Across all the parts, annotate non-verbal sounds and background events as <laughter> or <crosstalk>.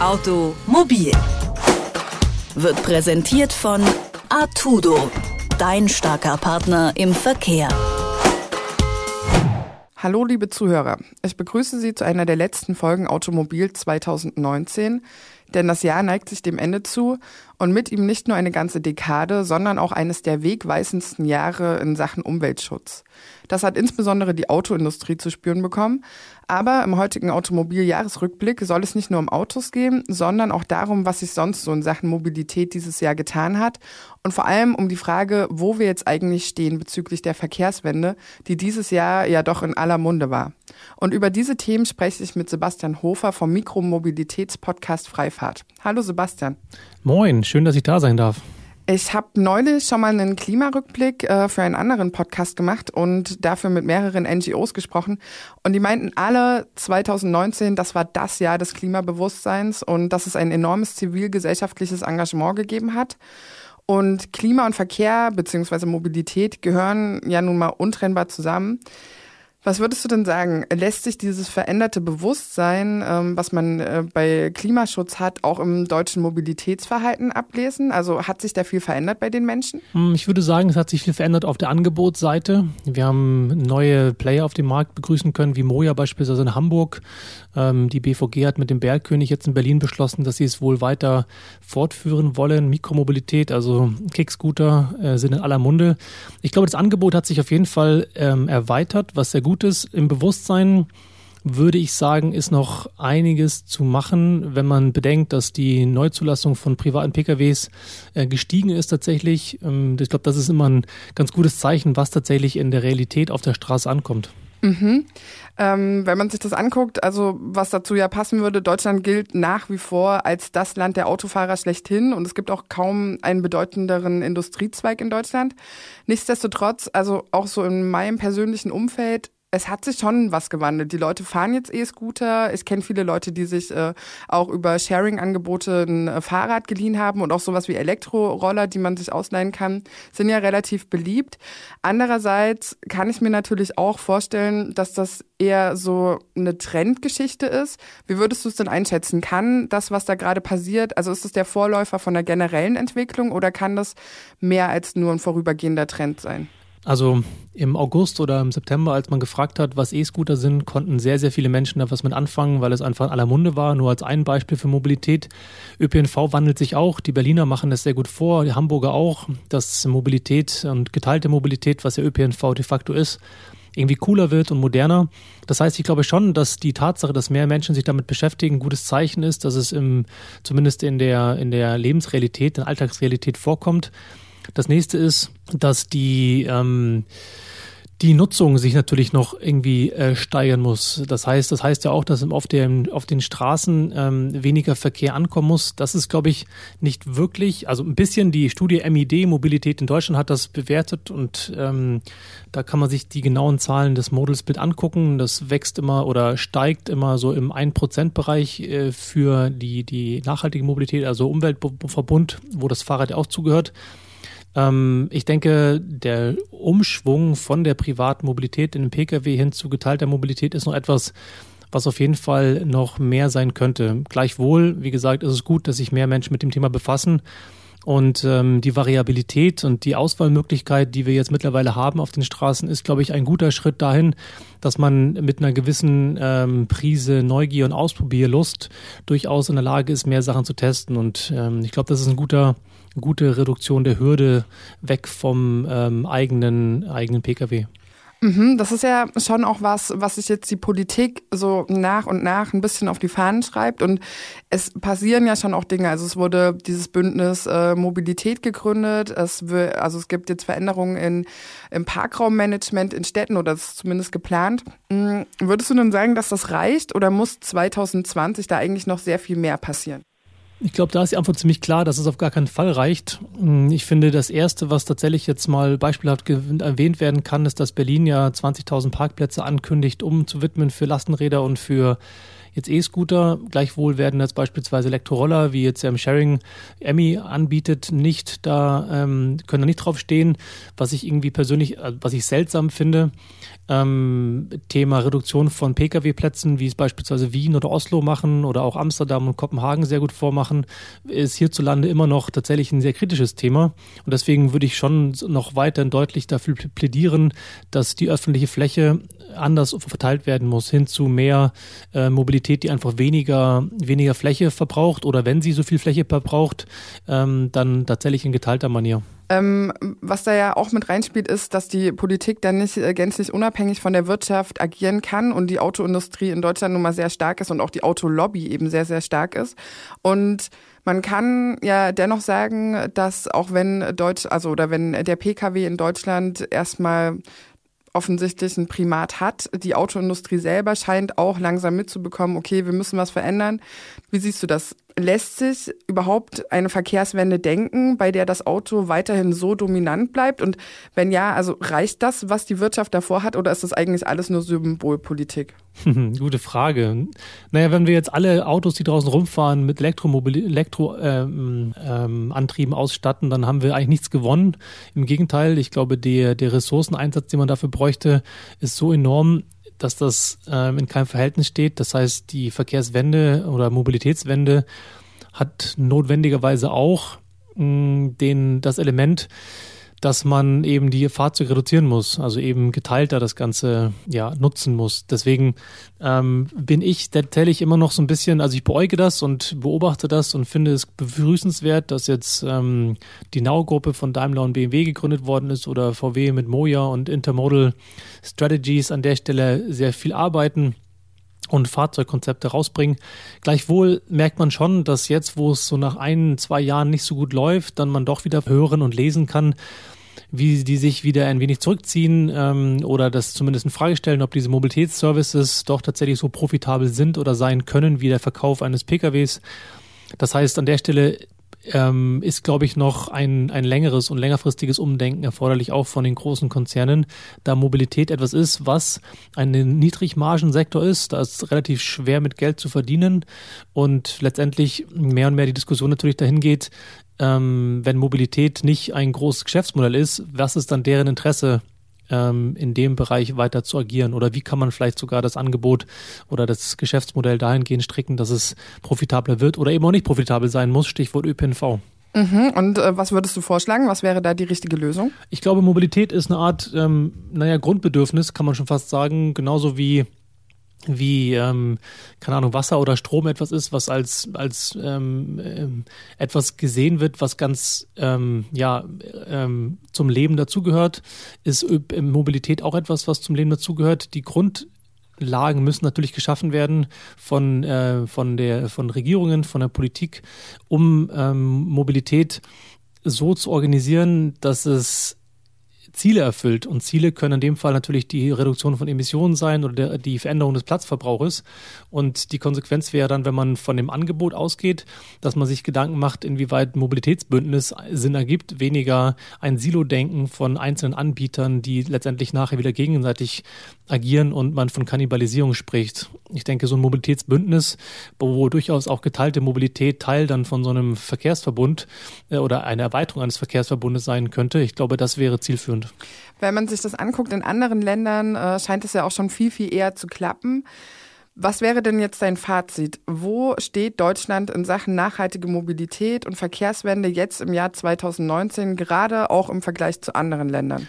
Automobil wird präsentiert von Artudo, dein starker Partner im Verkehr. Hallo liebe Zuhörer, ich begrüße Sie zu einer der letzten Folgen Automobil 2019, denn das Jahr neigt sich dem Ende zu und mit ihm nicht nur eine ganze Dekade, sondern auch eines der wegweisendsten Jahre in Sachen Umweltschutz. Das hat insbesondere die Autoindustrie zu spüren bekommen. Aber im heutigen Automobiljahresrückblick soll es nicht nur um Autos gehen, sondern auch darum, was sich sonst so in Sachen Mobilität dieses Jahr getan hat. Und vor allem um die Frage, wo wir jetzt eigentlich stehen bezüglich der Verkehrswende, die dieses Jahr ja doch in aller Munde war. Und über diese Themen spreche ich mit Sebastian Hofer vom Mikromobilitätspodcast Freifahrt. Hallo Sebastian. Moin, schön, dass ich da sein darf. Ich habe neulich schon mal einen Klimarückblick äh, für einen anderen Podcast gemacht und dafür mit mehreren NGOs gesprochen. Und die meinten alle 2019, das war das Jahr des Klimabewusstseins und dass es ein enormes zivilgesellschaftliches Engagement gegeben hat. Und Klima und Verkehr bzw. Mobilität gehören ja nun mal untrennbar zusammen. Was würdest du denn sagen? Lässt sich dieses veränderte Bewusstsein, ähm, was man äh, bei Klimaschutz hat, auch im deutschen Mobilitätsverhalten ablesen? Also hat sich da viel verändert bei den Menschen? Hm, ich würde sagen, es hat sich viel verändert auf der Angebotsseite. Wir haben neue Player auf dem Markt begrüßen können, wie Moja beispielsweise in Hamburg. Ähm, die BVG hat mit dem Bergkönig jetzt in Berlin beschlossen, dass sie es wohl weiter fortführen wollen. Mikromobilität, also Kickscooter äh, sind in aller Munde. Ich glaube, das Angebot hat sich auf jeden Fall ähm, erweitert, was sehr gut Gutes im Bewusstsein würde ich sagen, ist noch einiges zu machen, wenn man bedenkt, dass die Neuzulassung von privaten PKWs äh, gestiegen ist tatsächlich. Ähm, ich glaube, das ist immer ein ganz gutes Zeichen, was tatsächlich in der Realität auf der Straße ankommt. Mhm. Ähm, wenn man sich das anguckt, also was dazu ja passen würde, Deutschland gilt nach wie vor als das Land der Autofahrer schlechthin und es gibt auch kaum einen bedeutenderen Industriezweig in Deutschland. Nichtsdestotrotz, also auch so in meinem persönlichen Umfeld es hat sich schon was gewandelt. Die Leute fahren jetzt E-Scooter. Ich kenne viele Leute, die sich äh, auch über Sharing-Angebote ein äh, Fahrrad geliehen haben und auch sowas wie Elektroroller, die man sich ausleihen kann, sind ja relativ beliebt. Andererseits kann ich mir natürlich auch vorstellen, dass das eher so eine Trendgeschichte ist. Wie würdest du es denn einschätzen? Kann das, was da gerade passiert, also ist es der Vorläufer von der generellen Entwicklung oder kann das mehr als nur ein vorübergehender Trend sein? Also im August oder im September, als man gefragt hat, was E-Scooter sind, konnten sehr, sehr viele Menschen da was mit anfangen, weil es einfach in aller Munde war. Nur als ein Beispiel für Mobilität. ÖPNV wandelt sich auch. Die Berliner machen das sehr gut vor, die Hamburger auch, dass Mobilität und geteilte Mobilität, was ja ÖPNV de facto ist, irgendwie cooler wird und moderner. Das heißt, ich glaube schon, dass die Tatsache, dass mehr Menschen sich damit beschäftigen, ein gutes Zeichen ist, dass es im, zumindest in der, in der Lebensrealität, in der Alltagsrealität vorkommt. Das nächste ist, dass die ähm, die Nutzung sich natürlich noch irgendwie äh, steigern muss. Das heißt, das heißt ja auch, dass auf, dem, auf den Straßen ähm, weniger Verkehr ankommen muss. Das ist, glaube ich, nicht wirklich, also ein bisschen die Studie MID Mobilität in Deutschland hat das bewertet und ähm, da kann man sich die genauen Zahlen des Models angucken. Das wächst immer oder steigt immer so im 1%-Bereich äh, für die, die nachhaltige Mobilität, also Umweltverbund, wo das Fahrrad ja auch zugehört. Ähm, ich denke, der Umschwung von der privaten Mobilität in den Pkw hin zu geteilter Mobilität ist noch etwas, was auf jeden Fall noch mehr sein könnte. Gleichwohl, wie gesagt, ist es gut, dass sich mehr Menschen mit dem Thema befassen. Und ähm, die Variabilität und die Auswahlmöglichkeit, die wir jetzt mittlerweile haben auf den Straßen, ist, glaube ich, ein guter Schritt dahin, dass man mit einer gewissen ähm, Prise Neugier und Ausprobierlust durchaus in der Lage ist, mehr Sachen zu testen. Und ähm, ich glaube, das ist ein guter, gute Reduktion der Hürde weg vom ähm, eigenen, eigenen Pkw. Mhm, das ist ja schon auch was, was sich jetzt die Politik so nach und nach ein bisschen auf die Fahnen schreibt. Und es passieren ja schon auch Dinge. Also es wurde dieses Bündnis äh, Mobilität gegründet. Es will, also es gibt jetzt Veränderungen in, im Parkraummanagement in Städten oder das ist zumindest geplant. Mhm. Würdest du denn sagen, dass das reicht oder muss 2020 da eigentlich noch sehr viel mehr passieren? Ich glaube, da ist die Antwort ziemlich klar, dass es auf gar keinen Fall reicht. Hm, ich finde, das Erste, was tatsächlich jetzt mal beispielhaft erwähnt werden kann, ist, dass Berlin ja 20.000 Parkplätze ankündigt, um zu widmen für Lastenräder und für jetzt E-Scooter. Gleichwohl werden jetzt beispielsweise Elektroroller, wie jetzt ähm, Sharing Emmy anbietet, nicht da, ähm, können da nicht drauf stehen, was ich irgendwie persönlich, äh, was ich seltsam finde. Ähm, Thema Reduktion von Pkw-Plätzen, wie es beispielsweise Wien oder Oslo machen oder auch Amsterdam und Kopenhagen sehr gut vormachen, ist hierzulande immer noch tatsächlich ein sehr kritisches Thema. Und deswegen würde ich schon noch weiterhin deutlich dafür plädieren, dass die öffentliche Fläche anders verteilt werden muss, hin zu mehr äh, Mobilität, die einfach weniger, weniger Fläche verbraucht oder wenn sie so viel Fläche verbraucht, ähm, dann tatsächlich in geteilter Manier. Ähm, was da ja auch mit reinspielt, ist, dass die Politik dann nicht äh, gänzlich unabhängig von der Wirtschaft agieren kann und die Autoindustrie in Deutschland nun mal sehr stark ist und auch die Autolobby eben sehr, sehr stark ist. Und man kann ja dennoch sagen, dass auch wenn Deutsch, also oder wenn der Pkw in Deutschland erstmal offensichtlich ein Primat hat. Die Autoindustrie selber scheint auch langsam mitzubekommen, okay, wir müssen was verändern. Wie siehst du das? Lässt sich überhaupt eine Verkehrswende denken, bei der das Auto weiterhin so dominant bleibt? Und wenn ja, also reicht das, was die Wirtschaft davor hat, oder ist das eigentlich alles nur Symbolpolitik? <laughs> Gute Frage. Naja, wenn wir jetzt alle Autos, die draußen rumfahren, mit Elektroantrieben Elektro, ähm, ähm, ausstatten, dann haben wir eigentlich nichts gewonnen. Im Gegenteil, ich glaube, der, der Ressourceneinsatz, den man dafür bräuchte, ist so enorm, dass das ähm, in keinem Verhältnis steht. Das heißt, die Verkehrswende oder Mobilitätswende hat notwendigerweise auch mh, den, das Element, dass man eben die Fahrzeuge reduzieren muss, also eben geteilter das Ganze ja nutzen muss. Deswegen ähm, bin ich tatsächlich immer noch so ein bisschen, also ich beäuge das und beobachte das und finde es begrüßenswert, dass jetzt ähm, die Nau-Gruppe von Daimler und BMW gegründet worden ist oder VW mit Moja und Intermodal Strategies an der Stelle sehr viel arbeiten und Fahrzeugkonzepte rausbringen. Gleichwohl merkt man schon, dass jetzt, wo es so nach ein, zwei Jahren nicht so gut läuft, dann man doch wieder hören und lesen kann, wie die sich wieder ein wenig zurückziehen ähm, oder das zumindest in Frage stellen, ob diese Mobilitätsservices doch tatsächlich so profitabel sind oder sein können wie der Verkauf eines PKWs. Das heißt, an der Stelle ähm, ist, glaube ich, noch ein, ein längeres und längerfristiges Umdenken erforderlich, auch von den großen Konzernen, da Mobilität etwas ist, was ein Niedrigmargensektor ist. Da ist relativ schwer mit Geld zu verdienen und letztendlich mehr und mehr die Diskussion natürlich dahin geht, ähm, wenn Mobilität nicht ein großes Geschäftsmodell ist, was ist dann deren Interesse ähm, in dem Bereich weiter zu agieren? Oder wie kann man vielleicht sogar das Angebot oder das Geschäftsmodell dahingehend stricken, dass es profitabler wird oder eben auch nicht profitabel sein muss? Stichwort ÖPNV. Mhm. Und äh, was würdest du vorschlagen? Was wäre da die richtige Lösung? Ich glaube, Mobilität ist eine Art, ähm, naja, Grundbedürfnis, kann man schon fast sagen, genauso wie wie, ähm, keine Ahnung, Wasser oder Strom etwas ist, was als, als ähm, ähm, etwas gesehen wird, was ganz ähm, ja, ähm, zum Leben dazugehört, ist Mobilität auch etwas, was zum Leben dazugehört. Die Grundlagen müssen natürlich geschaffen werden von, äh, von, der, von Regierungen, von der Politik, um ähm, Mobilität so zu organisieren, dass es Ziele erfüllt. Und Ziele können in dem Fall natürlich die Reduktion von Emissionen sein oder der, die Veränderung des Platzverbrauches. Und die Konsequenz wäre dann, wenn man von dem Angebot ausgeht, dass man sich Gedanken macht, inwieweit Mobilitätsbündnis Sinn ergibt, weniger ein Silo-Denken von einzelnen Anbietern, die letztendlich nachher wieder gegenseitig agieren und man von Kannibalisierung spricht. Ich denke, so ein Mobilitätsbündnis, wo durchaus auch geteilte Mobilität Teil dann von so einem Verkehrsverbund äh, oder eine Erweiterung eines Verkehrsverbundes sein könnte, ich glaube, das wäre zielführend. Wenn man sich das anguckt, in anderen Ländern äh, scheint es ja auch schon viel, viel eher zu klappen. Was wäre denn jetzt dein Fazit? Wo steht Deutschland in Sachen nachhaltige Mobilität und Verkehrswende jetzt im Jahr 2019, gerade auch im Vergleich zu anderen Ländern?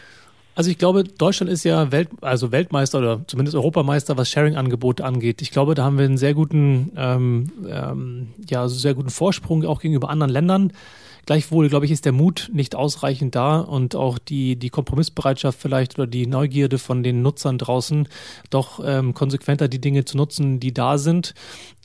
Also ich glaube, Deutschland ist ja Welt, also Weltmeister oder zumindest Europameister, was Sharing-Angebote angeht. Ich glaube, da haben wir einen sehr guten, ähm, ähm, ja, sehr guten Vorsprung auch gegenüber anderen Ländern. Gleichwohl, glaube ich, ist der Mut nicht ausreichend da und auch die, die Kompromissbereitschaft vielleicht oder die Neugierde von den Nutzern draußen, doch ähm, konsequenter die Dinge zu nutzen, die da sind.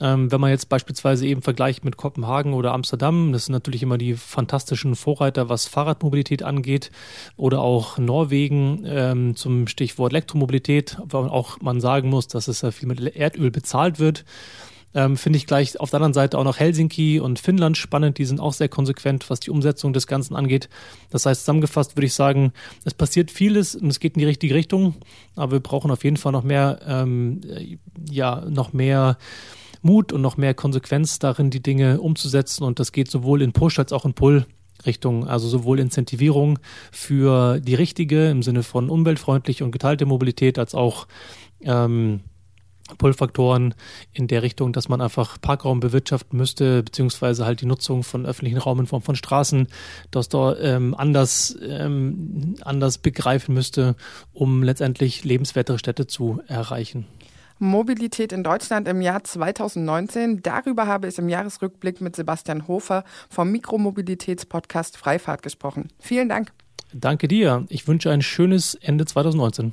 Ähm, wenn man jetzt beispielsweise eben vergleicht mit Kopenhagen oder Amsterdam, das sind natürlich immer die fantastischen Vorreiter, was Fahrradmobilität angeht, oder auch Norwegen ähm, zum Stichwort Elektromobilität, weil auch man sagen muss, dass es ja viel mit Erdöl bezahlt wird. Ähm, Finde ich gleich auf der anderen Seite auch noch Helsinki und Finnland spannend. Die sind auch sehr konsequent, was die Umsetzung des Ganzen angeht. Das heißt, zusammengefasst würde ich sagen, es passiert vieles und es geht in die richtige Richtung. Aber wir brauchen auf jeden Fall noch mehr, ähm, ja, noch mehr Mut und noch mehr Konsequenz darin, die Dinge umzusetzen. Und das geht sowohl in Push als auch in Pull. Richtung, also sowohl Incentivierung für die richtige im Sinne von umweltfreundlich und geteilte Mobilität, als auch ähm, Pull-Faktoren in der Richtung, dass man einfach Parkraum bewirtschaften müsste, beziehungsweise halt die Nutzung von öffentlichen Raum in Form von Straßen, das da ähm, anders, ähm, anders begreifen müsste, um letztendlich lebenswertere Städte zu erreichen. Mobilität in Deutschland im Jahr 2019. Darüber habe ich im Jahresrückblick mit Sebastian Hofer vom Mikromobilitätspodcast Freifahrt gesprochen. Vielen Dank. Danke dir. Ich wünsche ein schönes Ende 2019.